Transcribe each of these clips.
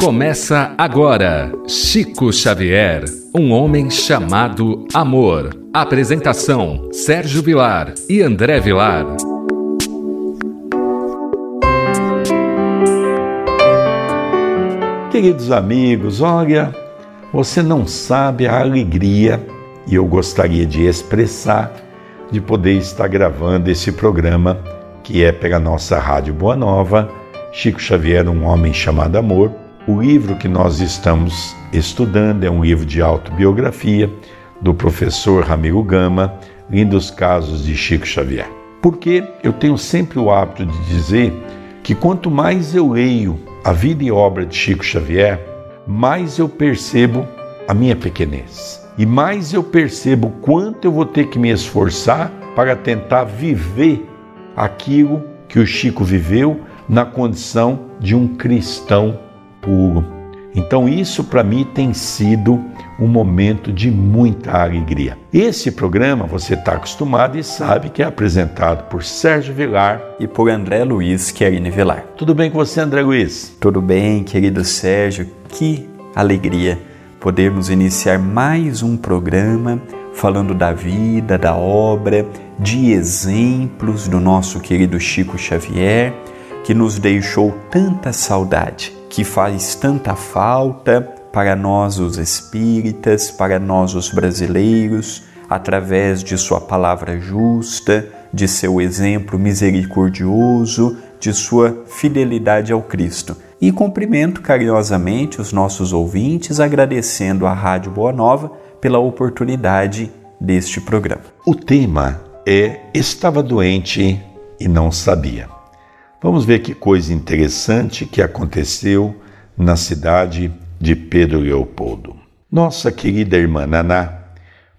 Começa agora Chico Xavier, um homem chamado amor. Apresentação: Sérgio Vilar e André Vilar. Queridos amigos, olha, você não sabe a alegria e eu gostaria de expressar de poder estar gravando esse programa que é pela nossa Rádio Boa Nova, Chico Xavier, um homem chamado amor. O livro que nós estamos estudando é um livro de autobiografia do professor Ramiro Gama, Lindos Casos de Chico Xavier. Porque eu tenho sempre o hábito de dizer que quanto mais eu leio a vida e obra de Chico Xavier, mais eu percebo a minha pequenez. E mais eu percebo quanto eu vou ter que me esforçar para tentar viver aquilo que o Chico viveu na condição de um cristão puro. Então, isso para mim tem sido um momento de muita alegria. Esse programa você está acostumado e sabe que é apresentado por Sérgio Vilar e por André Luiz Querine Vilar. Tudo bem com você, André Luiz? Tudo bem, querido Sérgio. Que alegria podermos iniciar mais um programa falando da vida, da obra, de exemplos do nosso querido Chico Xavier, que nos deixou tanta saudade, que faz tanta falta para nós os espíritas, para nós os brasileiros, através de sua palavra justa, de seu exemplo misericordioso, de sua fidelidade ao Cristo. E cumprimento carinhosamente os nossos ouvintes, agradecendo à Rádio Boa Nova pela oportunidade deste programa. O tema é Estava doente e não sabia. Vamos ver que coisa interessante que aconteceu na cidade de Pedro Leopoldo. Nossa querida irmã Naná,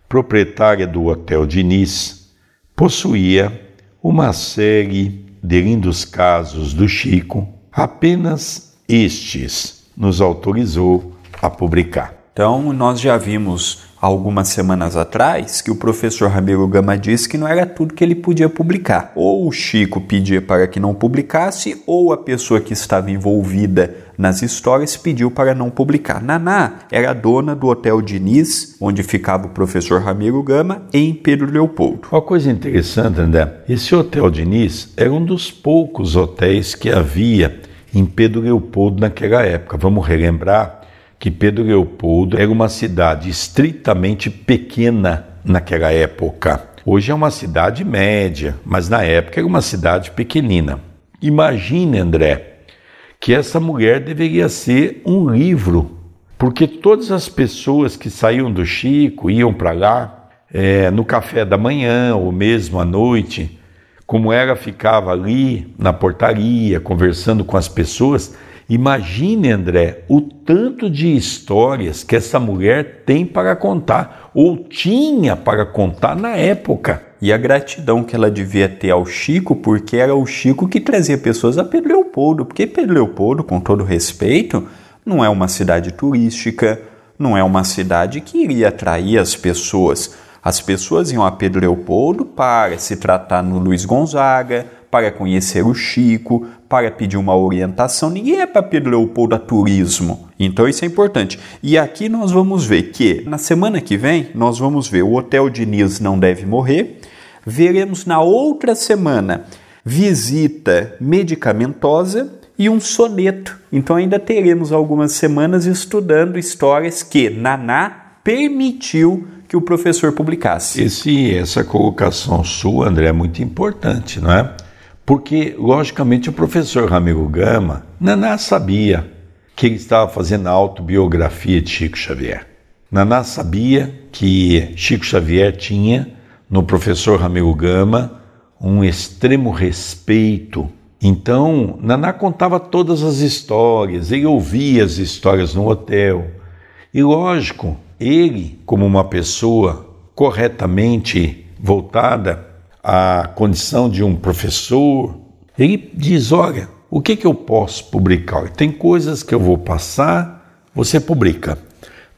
proprietária do Hotel Diniz, possuía uma série de lindos casos do Chico, apenas estes nos autorizou a publicar. Então, nós já vimos algumas semanas atrás que o professor Ramiro Gama disse que não era tudo que ele podia publicar. Ou o Chico pedia para que não publicasse, ou a pessoa que estava envolvida nas histórias pediu para não publicar. Naná era dona do Hotel Diniz, onde ficava o professor Ramiro Gama, em Pedro Leopoldo. Uma coisa interessante, André, esse Hotel Diniz era um dos poucos hotéis que havia em Pedro Leopoldo naquela época. Vamos relembrar que Pedro Leopoldo era uma cidade estritamente pequena naquela época. Hoje é uma cidade média, mas na época era uma cidade pequenina. Imagine, André, que essa mulher deveria ser um livro, porque todas as pessoas que saíam do Chico iam para lá é, no café da manhã ou mesmo à noite, como ela ficava ali na portaria conversando com as pessoas, Imagine, André, o tanto de histórias que essa mulher tem para contar, ou tinha para contar na época. E a gratidão que ela devia ter ao Chico, porque era o Chico que trazia pessoas a Pedro Leopoldo. Porque Pedro Leopoldo, com todo respeito, não é uma cidade turística, não é uma cidade que iria atrair as pessoas. As pessoas iam a Pedro Leopoldo para se tratar no Luiz Gonzaga, para conhecer o Chico, para pedir uma orientação. Ninguém é para Pedro Leopoldo a turismo. Então isso é importante. E aqui nós vamos ver que na semana que vem nós vamos ver o Hotel Diniz não deve morrer. Veremos na outra semana visita medicamentosa e um soneto. Então ainda teremos algumas semanas estudando histórias que Naná permitiu que o professor publicasse. Esse, essa colocação sua, André, é muito importante, não é? Porque, logicamente, o professor Ramiro Gama Naná sabia que ele estava fazendo a autobiografia de Chico Xavier. Naná sabia que Chico Xavier tinha no professor Ramiro Gama um extremo respeito. Então, Naná contava todas as histórias, ele ouvia as histórias no hotel. E lógico, ele, como uma pessoa corretamente voltada a condição de um professor, ele diz: olha, o que, que eu posso publicar? Tem coisas que eu vou passar, você publica.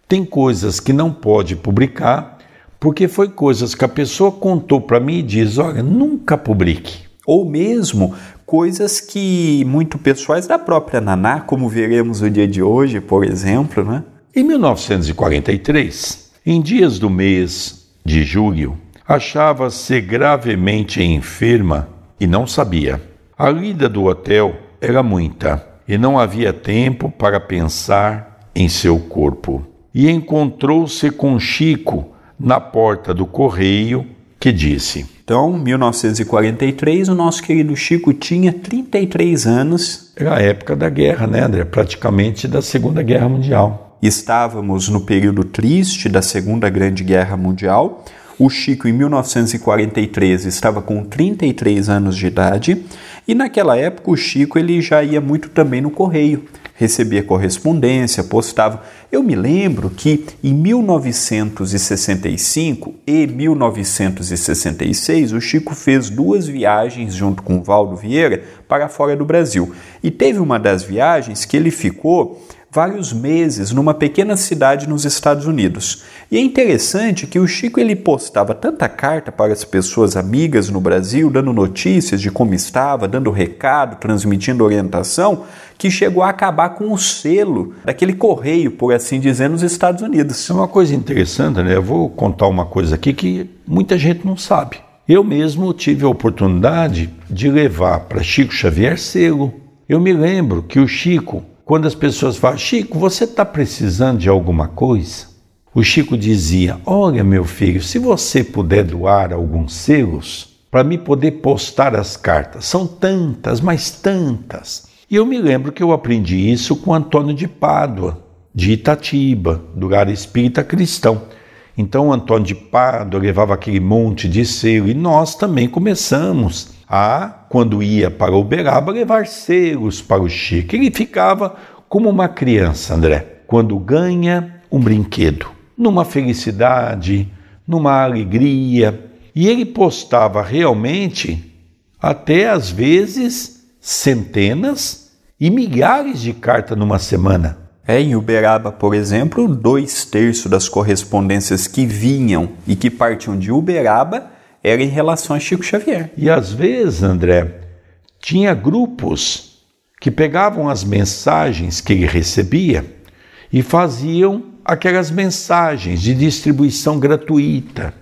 Tem coisas que não pode publicar, porque foi coisas que a pessoa contou para mim e diz: olha, nunca publique. Ou mesmo coisas que muito pessoais da própria Naná, como veremos no dia de hoje, por exemplo, né? Em 1943, em dias do mês de julho, achava-se gravemente enferma e não sabia. A lida do hotel era muita e não havia tempo para pensar em seu corpo. E encontrou-se com Chico na porta do correio que disse: Então, 1943, o nosso querido Chico tinha 33 anos. Era a época da guerra, né, André? Praticamente da Segunda Guerra Mundial. Estávamos no período triste da Segunda Grande Guerra Mundial. O Chico, em 1943, estava com 33 anos de idade e naquela época o Chico ele já ia muito também no correio, recebia correspondência, postava. Eu me lembro que em 1965 e 1966 o Chico fez duas viagens junto com o Valdo Vieira para fora do Brasil. E teve uma das viagens que ele ficou vários meses numa pequena cidade nos Estados Unidos. E é interessante que o Chico ele postava tanta carta para as pessoas amigas no Brasil, dando notícias de como estava, dando recado, transmitindo orientação, que chegou a acabar com o selo daquele correio, por assim dizer, nos Estados Unidos. É uma coisa interessante, né? Eu vou contar uma coisa aqui que muita gente não sabe. Eu mesmo tive a oportunidade de levar para Chico Xavier selo. Eu me lembro que o Chico quando as pessoas falam, Chico, você está precisando de alguma coisa? O Chico dizia: Olha, meu filho, se você puder doar alguns selos para me poder postar as cartas, são tantas, mas tantas. E eu me lembro que eu aprendi isso com Antônio de Pádua, de Itatiba, do Lar Espírita Cristão. Então, Antônio de Pádua levava aquele monte de selo e nós também começamos a, quando ia para Uberaba, levar selos para o Chico. Ele ficava como uma criança, André, quando ganha um brinquedo, numa felicidade, numa alegria. E ele postava realmente, até às vezes, centenas e milhares de cartas numa semana. É, em Uberaba, por exemplo, dois terços das correspondências que vinham e que partiam de Uberaba era em relação a Chico Xavier. E às vezes, André, tinha grupos que pegavam as mensagens que ele recebia e faziam aquelas mensagens de distribuição gratuita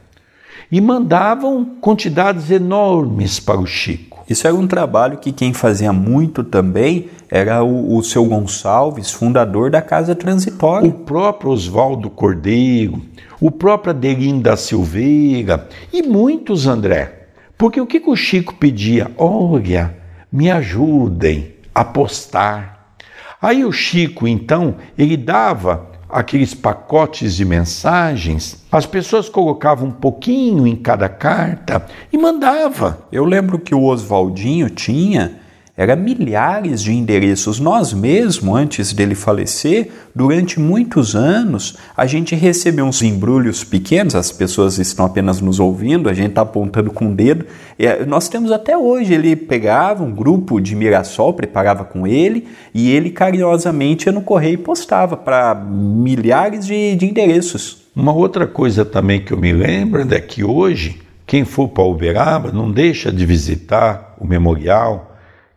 e mandavam quantidades enormes para o Chico. Isso era um trabalho que quem fazia muito também era o, o seu Gonçalves, fundador da Casa Transitória. O próprio Oswaldo Cordeiro, o próprio Adelino da Silveira e muitos, André. Porque o que, que o Chico pedia? Olha, me ajudem a postar. Aí o Chico, então, ele dava aqueles pacotes de mensagens, as pessoas colocavam um pouquinho em cada carta e mandava. Eu lembro que o Oswaldinho tinha era milhares de endereços. Nós mesmo, antes dele falecer, durante muitos anos, a gente recebeu uns embrulhos pequenos, as pessoas estão apenas nos ouvindo, a gente está apontando com o dedo. É, nós temos até hoje, ele pegava um grupo de Mirassol, preparava com ele, e ele carinhosamente ia no correio e postava para milhares de, de endereços. Uma outra coisa também que eu me lembro é que hoje, quem for para Uberaba não deixa de visitar o memorial,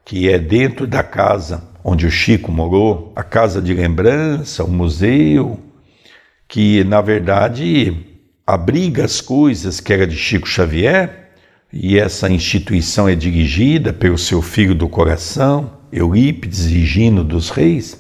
que é dentro da casa onde o Chico morou, a casa de lembrança, o museu, que na verdade abriga as coisas que era de Chico Xavier, e essa instituição é dirigida pelo seu filho do coração, Eurípides Higino dos Reis.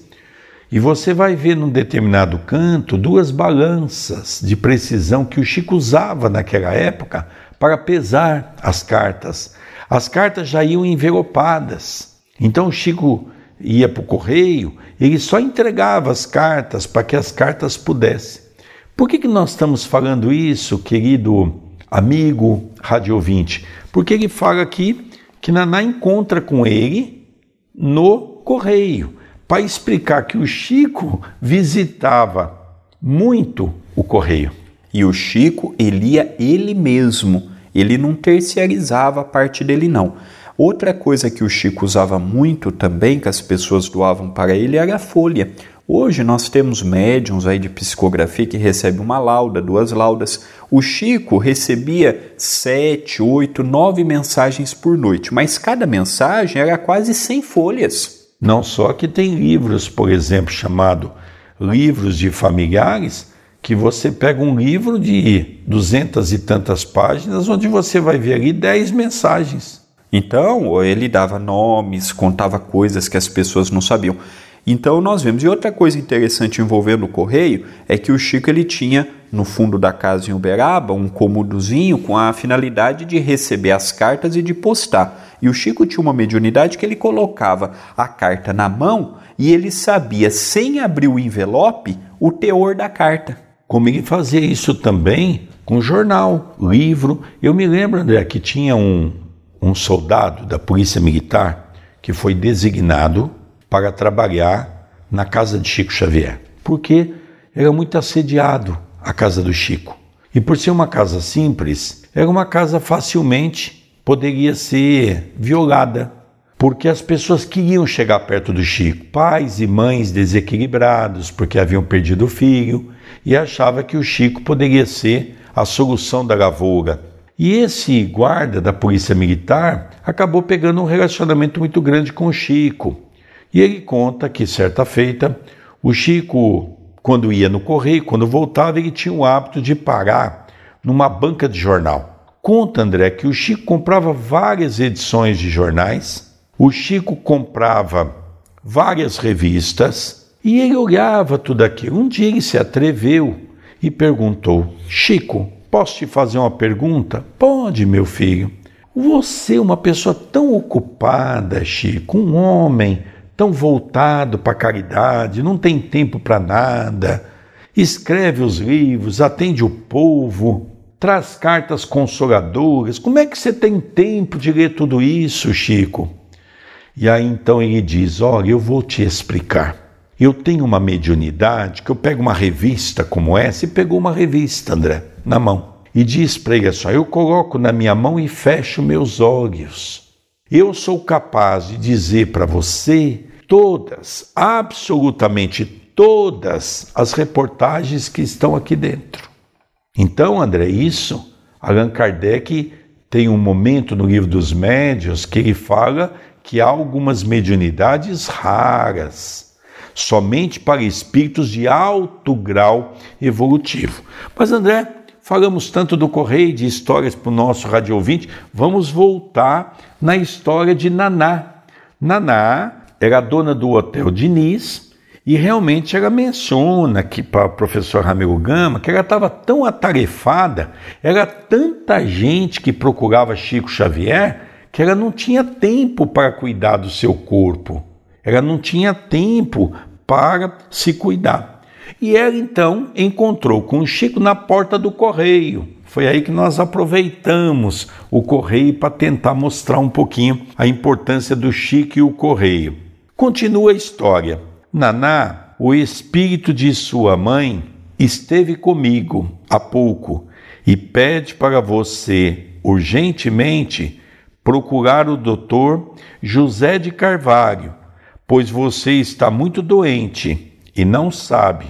E você vai ver num determinado canto duas balanças de precisão que o Chico usava naquela época para pesar as cartas as cartas já iam envelopadas. Então o Chico ia para o correio, ele só entregava as cartas para que as cartas pudessem. Por que, que nós estamos falando isso, querido amigo rádio ouvinte? Porque ele fala aqui que Naná encontra com ele no correio, para explicar que o Chico visitava muito o correio. E o Chico, ele ia ele mesmo ele não terciarizava a parte dele, não. Outra coisa que o Chico usava muito também, que as pessoas doavam para ele, era a folha. Hoje nós temos médiums aí de psicografia que recebem uma lauda, duas laudas. O Chico recebia sete, oito, nove mensagens por noite, mas cada mensagem era quase 100 folhas. Não só que tem livros, por exemplo, chamado livros de familiares, que você pega um livro de duzentas e tantas páginas, onde você vai ver ali dez mensagens. Então, ele dava nomes, contava coisas que as pessoas não sabiam. Então nós vemos. E outra coisa interessante envolvendo o correio é que o Chico ele tinha no fundo da casa em Uberaba um cômodozinho com a finalidade de receber as cartas e de postar. E o Chico tinha uma mediunidade que ele colocava a carta na mão e ele sabia, sem abrir o envelope, o teor da carta. Ele fazia isso também com jornal, livro. Eu me lembro, André, que tinha um, um soldado da Polícia Militar que foi designado para trabalhar na casa de Chico Xavier, porque era muito assediado a casa do Chico. E por ser uma casa simples, era uma casa facilmente poderia ser violada, porque as pessoas queriam chegar perto do Chico, pais e mães desequilibrados porque haviam perdido o filho e achava que o Chico poderia ser a solução da lavoura. E esse guarda da polícia militar acabou pegando um relacionamento muito grande com o Chico. E ele conta que, certa feita, o Chico, quando ia no correio, quando voltava, ele tinha o hábito de parar numa banca de jornal. Conta, André, que o Chico comprava várias edições de jornais, o Chico comprava várias revistas e ele olhava tudo aquilo. Um dia ele se atreveu e perguntou: Chico, posso te fazer uma pergunta? Pode, meu filho. Você é uma pessoa tão ocupada, Chico, um homem tão voltado para a caridade, não tem tempo para nada, escreve os livros, atende o povo, traz cartas consoladoras. Como é que você tem tempo de ler tudo isso, Chico? E aí então ele diz: Olha, eu vou te explicar. Eu tenho uma mediunidade que eu pego uma revista como essa e pegou uma revista, André, na mão. E diz para ele só: eu coloco na minha mão e fecho meus olhos eu sou capaz de dizer para você todas, absolutamente todas as reportagens que estão aqui dentro. Então, André, isso, Allan Kardec tem um momento no livro dos médios que ele fala que há algumas mediunidades raras, somente para espíritos de alto grau evolutivo. Mas, André, falamos tanto do correio de histórias para o nosso rádio ouvinte, vamos voltar na história de Naná. Naná era dona do Hotel Diniz e realmente ela menciona aqui para o professor Ramiro Gama que ela estava tão atarefada, era tanta gente que procurava Chico Xavier que ela não tinha tempo para cuidar do seu corpo, ela não tinha tempo para se cuidar. E ela então encontrou com o Chico na porta do correio. Foi aí que nós aproveitamos o correio para tentar mostrar um pouquinho a importância do Chico e o correio. Continua a história. Naná, o espírito de sua mãe, esteve comigo há pouco e pede para você urgentemente procurar o doutor José de Carvalho, pois você está muito doente e não sabe,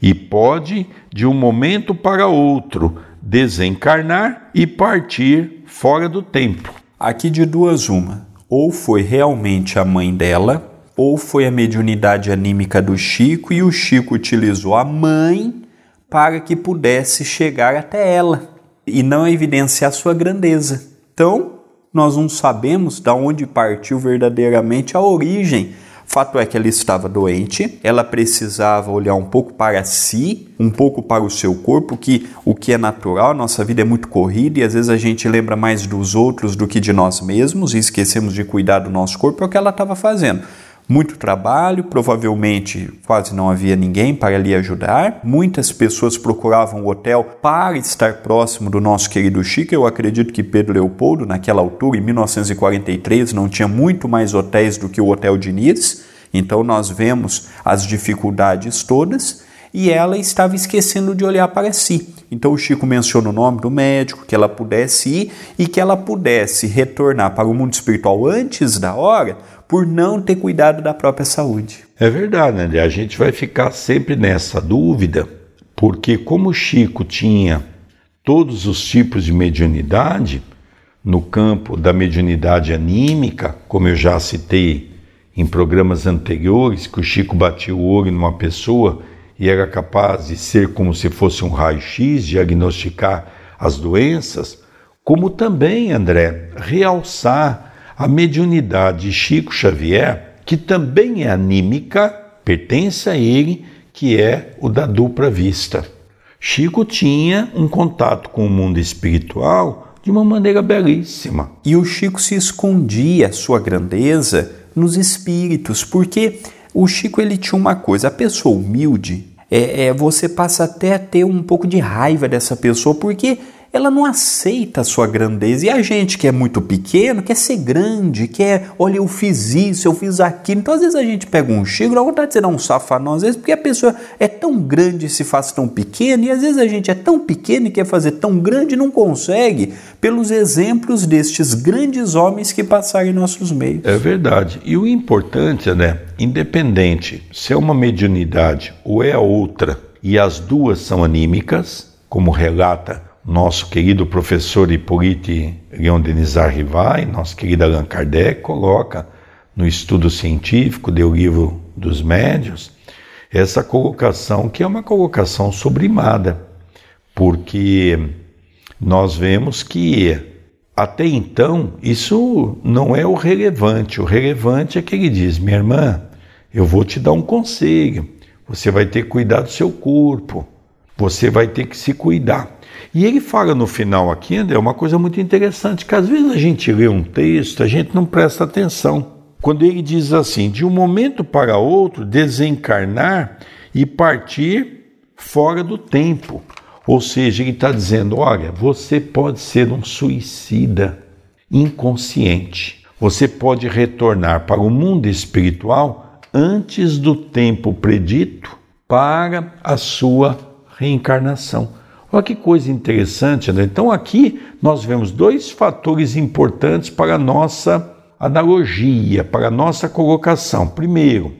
e pode, de um momento para outro, desencarnar e partir fora do tempo. Aqui de duas uma, ou foi realmente a mãe dela, ou foi a mediunidade anímica do Chico e o Chico utilizou a mãe para que pudesse chegar até ela e não evidenciar sua grandeza. Então, nós não sabemos de onde partiu verdadeiramente a origem Fato é que ela estava doente, ela precisava olhar um pouco para si, um pouco para o seu corpo, que o que é natural, nossa vida é muito corrida e às vezes a gente lembra mais dos outros do que de nós mesmos e esquecemos de cuidar do nosso corpo, é o que ela estava fazendo muito trabalho, provavelmente quase não havia ninguém para lhe ajudar. Muitas pessoas procuravam o hotel para estar próximo do nosso querido Chico. Eu acredito que Pedro Leopoldo, naquela altura, em 1943, não tinha muito mais hotéis do que o Hotel Diniz. Então nós vemos as dificuldades todas. e ela estava esquecendo de olhar para si. Então o Chico menciona o nome do médico, que ela pudesse ir e que ela pudesse retornar para o mundo espiritual antes da hora, por não ter cuidado da própria saúde. É verdade, André. A gente vai ficar sempre nessa dúvida, porque como o Chico tinha todos os tipos de mediunidade, no campo da mediunidade anímica, como eu já citei em programas anteriores, que o Chico batia o olho numa pessoa e era capaz de ser como se fosse um raio-x, diagnosticar as doenças, como também, André, realçar a mediunidade de Chico Xavier, que também é anímica, pertence a ele, que é o da dupla vista. Chico tinha um contato com o mundo espiritual de uma maneira belíssima. E o Chico se escondia sua grandeza nos espíritos, porque o Chico ele tinha uma coisa, a pessoa humilde, é, é, você passa até a ter um pouco de raiva dessa pessoa, porque ela não aceita a sua grandeza. E a gente que é muito pequeno quer ser grande, quer, olha, eu fiz isso, eu fiz aquilo. Então, às vezes a gente pega um chico, dá vontade de ser um safanão, às vezes porque a pessoa é tão grande e se faz tão pequeno, e às vezes a gente é tão pequeno e quer fazer tão grande e não consegue, pelos exemplos destes grandes homens que passaram em nossos meios. É verdade. E o importante, né, independente se é uma mediunidade ou é a outra, e as duas são anímicas, como relata nosso querido professor Hippolyte Leon Denis Arrivai, nosso querido Allan Kardec, coloca no estudo científico do livro dos médios essa colocação que é uma colocação sublimada, porque nós vemos que até então isso não é o relevante. O relevante é que ele diz: minha irmã, eu vou te dar um conselho. Você vai ter que cuidar do seu corpo. Você vai ter que se cuidar. E ele fala no final aqui, André, uma coisa muito interessante, que às vezes a gente lê um texto, a gente não presta atenção. Quando ele diz assim, de um momento para outro, desencarnar e partir fora do tempo. Ou seja, ele está dizendo: olha, você pode ser um suicida inconsciente. Você pode retornar para o mundo espiritual antes do tempo predito para a sua reencarnação. Olha que coisa interessante, né? Então aqui nós vemos dois fatores importantes para a nossa analogia, para a nossa colocação. Primeiro,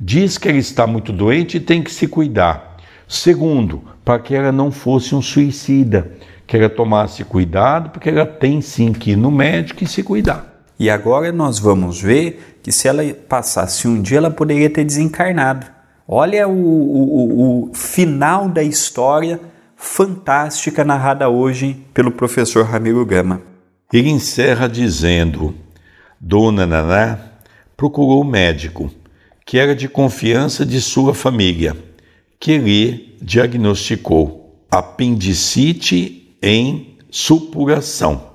diz que ela está muito doente e tem que se cuidar. Segundo, para que ela não fosse um suicida, que ela tomasse cuidado, porque ela tem sim que ir no médico e se cuidar. E agora nós vamos ver que se ela passasse um dia, ela poderia ter desencarnado. Olha o, o, o final da história fantástica narrada hoje pelo professor Ramiro Gama. Ele encerra dizendo: Dona Naná procurou o médico, que era de confiança de sua família, que lhe diagnosticou apendicite em supuração.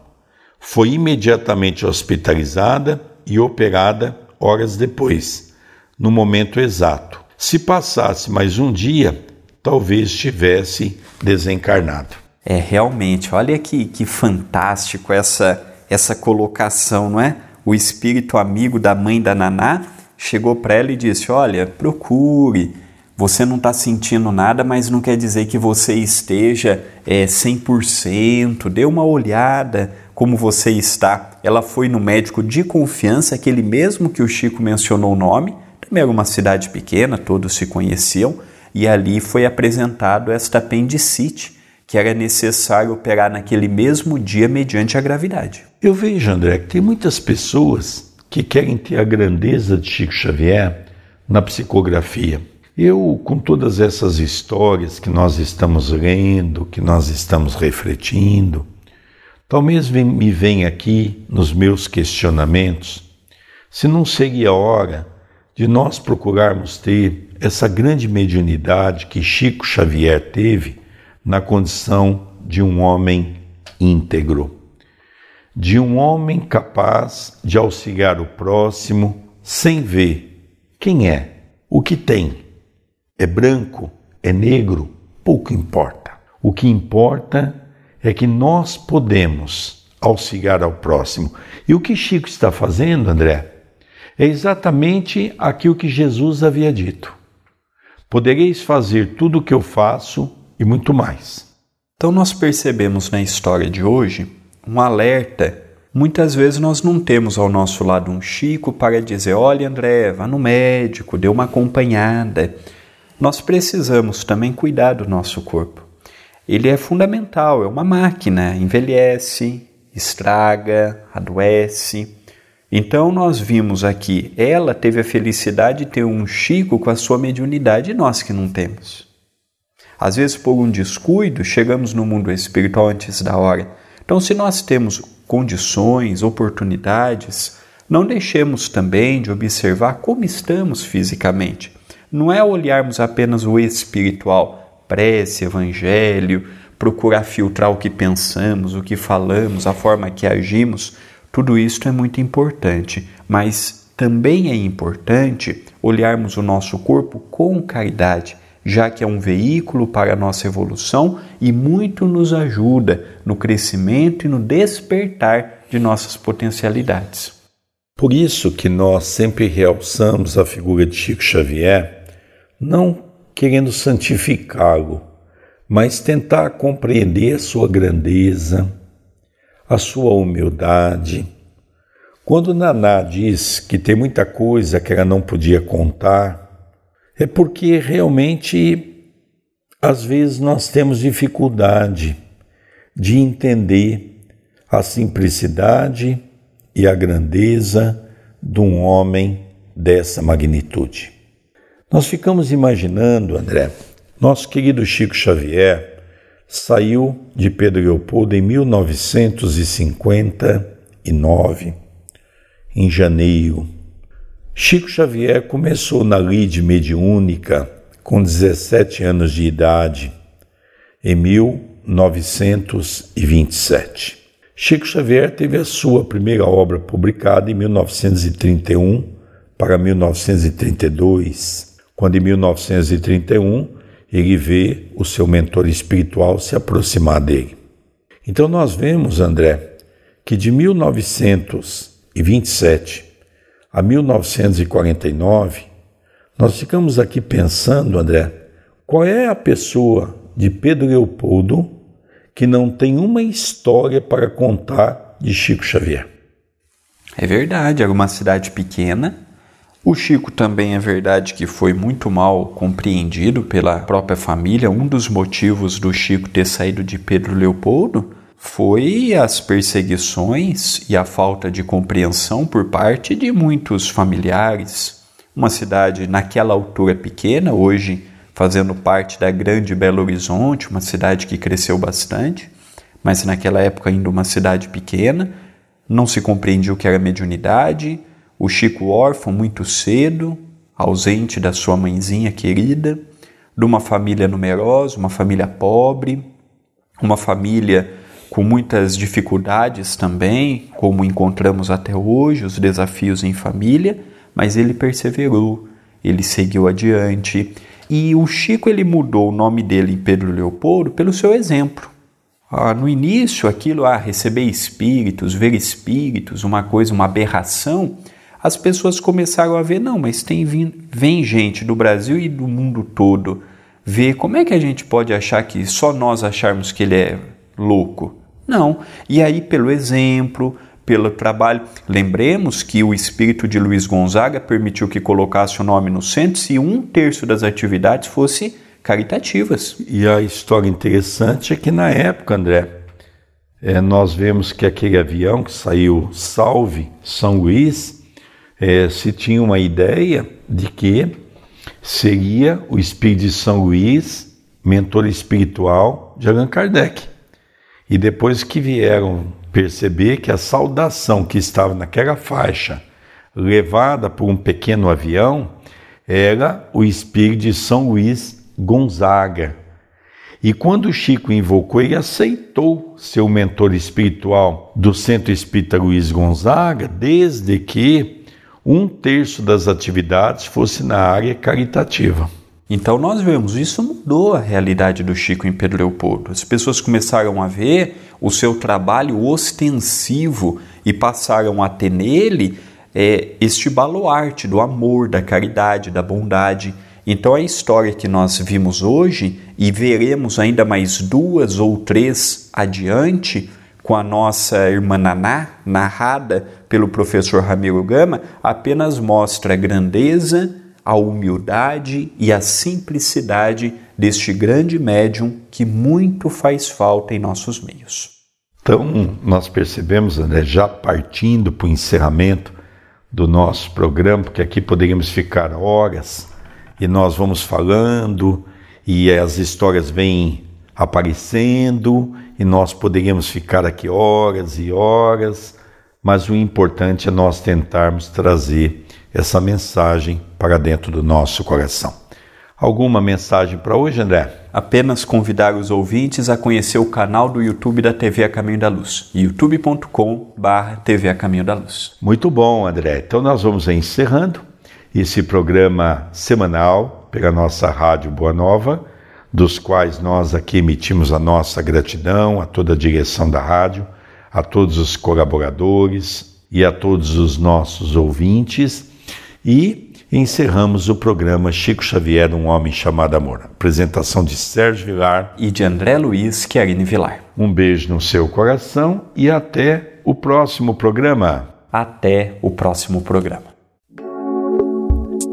Foi imediatamente hospitalizada e operada horas depois, no momento exato. Se passasse mais um dia, talvez tivesse desencarnado. É, realmente, olha que, que fantástico essa, essa colocação, não é? O espírito amigo da mãe da Naná chegou para ela e disse: Olha, procure. Você não está sentindo nada, mas não quer dizer que você esteja é, 100%. Dê uma olhada como você está. Ela foi no médico de confiança, aquele mesmo que o Chico mencionou o nome. Era uma cidade pequena, todos se conheciam e ali foi apresentado esta apendicite que era necessário operar naquele mesmo dia mediante a gravidade. Eu vejo, André, que tem muitas pessoas que querem ter a grandeza de Chico Xavier na psicografia. Eu, com todas essas histórias que nós estamos lendo, que nós estamos refletindo, talvez me venha aqui nos meus questionamentos se não seria hora de nós procurarmos ter essa grande mediunidade que Chico Xavier teve na condição de um homem íntegro, de um homem capaz de auxiliar o próximo sem ver quem é, o que tem. É branco, é negro, pouco importa. O que importa é que nós podemos auxiliar ao próximo. E o que Chico está fazendo, André, é exatamente aquilo que Jesus havia dito. Podereis fazer tudo o que eu faço e muito mais. Então, nós percebemos na história de hoje um alerta. Muitas vezes nós não temos ao nosso lado um Chico para dizer: olha, André, vá no médico, dê uma acompanhada. Nós precisamos também cuidar do nosso corpo. Ele é fundamental, é uma máquina, envelhece, estraga, adoece. Então nós vimos aqui, ela teve a felicidade de ter um Chico com a sua mediunidade e nós que não temos. Às vezes, por um descuido, chegamos no mundo espiritual antes da hora. Então, se nós temos condições, oportunidades, não deixemos também de observar como estamos fisicamente. Não é olharmos apenas o espiritual, prece, evangelho, procurar filtrar o que pensamos, o que falamos, a forma que agimos tudo isso é muito importante, mas também é importante olharmos o nosso corpo com caridade, já que é um veículo para a nossa evolução e muito nos ajuda no crescimento e no despertar de nossas potencialidades. Por isso que nós sempre realçamos a figura de Chico Xavier, não querendo santificá-lo, mas tentar compreender sua grandeza, a sua humildade. Quando Naná diz que tem muita coisa que ela não podia contar, é porque realmente às vezes nós temos dificuldade de entender a simplicidade e a grandeza de um homem dessa magnitude. Nós ficamos imaginando, André, nosso querido Chico Xavier saiu de Pedro Leopoldo em 1959, em janeiro. Chico Xavier começou na lide mediúnica com 17 anos de idade, em 1927. Chico Xavier teve a sua primeira obra publicada em 1931 para 1932, quando em 1931 ele vê o seu mentor espiritual se aproximar dele. Então nós vemos, André, que de 1927 a 1949, nós ficamos aqui pensando, André, qual é a pessoa de Pedro Leopoldo que não tem uma história para contar de Chico Xavier? É verdade, era uma cidade pequena, o Chico também é verdade que foi muito mal compreendido pela própria família. Um dos motivos do Chico ter saído de Pedro Leopoldo foi as perseguições e a falta de compreensão por parte de muitos familiares. Uma cidade naquela altura pequena, hoje fazendo parte da grande Belo Horizonte, uma cidade que cresceu bastante, mas naquela época ainda uma cidade pequena, não se compreendia o que era mediunidade o Chico órfão muito cedo, ausente da sua mãezinha querida, de uma família numerosa, uma família pobre, uma família com muitas dificuldades também, como encontramos até hoje, os desafios em família, mas ele perseverou, ele seguiu adiante. E o Chico ele mudou o nome dele em Pedro Leopoldo pelo seu exemplo. Ah, no início, aquilo, ah, receber espíritos, ver espíritos, uma coisa, uma aberração, as pessoas começaram a ver, não, mas tem vem gente do Brasil e do mundo todo ver como é que a gente pode achar que só nós acharmos que ele é louco? Não. E aí, pelo exemplo, pelo trabalho, lembremos que o espírito de Luiz Gonzaga permitiu que colocasse o nome no centro se um terço das atividades fosse caritativas. E a história interessante é que na época, André, é, nós vemos que aquele avião que saiu Salve São Luís é, se tinha uma ideia de que seria o Espírito de São Luís, mentor espiritual de Allan Kardec. E depois que vieram perceber que a saudação que estava naquela faixa, levada por um pequeno avião, era o Espírito de São Luís Gonzaga. E quando Chico invocou, ele aceitou ser o mentor espiritual do Centro Espírita Luiz Gonzaga, desde que um terço das atividades fosse na área caritativa. Então nós vemos, isso mudou a realidade do Chico em Pedro Leopoldo. As pessoas começaram a ver o seu trabalho ostensivo e passaram a ter nele é, este baluarte do amor, da caridade, da bondade. Então a história que nós vimos hoje e veremos ainda mais duas ou três adiante com a nossa irmã Naná, narrada pelo professor Ramiro Gama, apenas mostra a grandeza, a humildade e a simplicidade deste grande médium que muito faz falta em nossos meios. Então, nós percebemos, André, já partindo para o encerramento do nosso programa, porque aqui poderíamos ficar horas e nós vamos falando e as histórias vêm aparecendo e nós poderíamos ficar aqui horas e horas, mas o importante é nós tentarmos trazer essa mensagem para dentro do nosso coração. Alguma mensagem para hoje, André? Apenas convidar os ouvintes a conhecer o canal do YouTube da TV A Caminho da Luz, youtube.com/tv A Caminho da Luz. Muito bom, André. Então nós vamos encerrando esse programa semanal pela nossa rádio Boa Nova, dos quais nós aqui emitimos a nossa gratidão a toda a direção da rádio, a todos os colaboradores e a todos os nossos ouvintes. E encerramos o programa Chico Xavier, um homem chamado amor. Apresentação de Sérgio Vilar e de André Luiz Querine Vilar. Um beijo no seu coração e até o próximo programa. Até o próximo programa.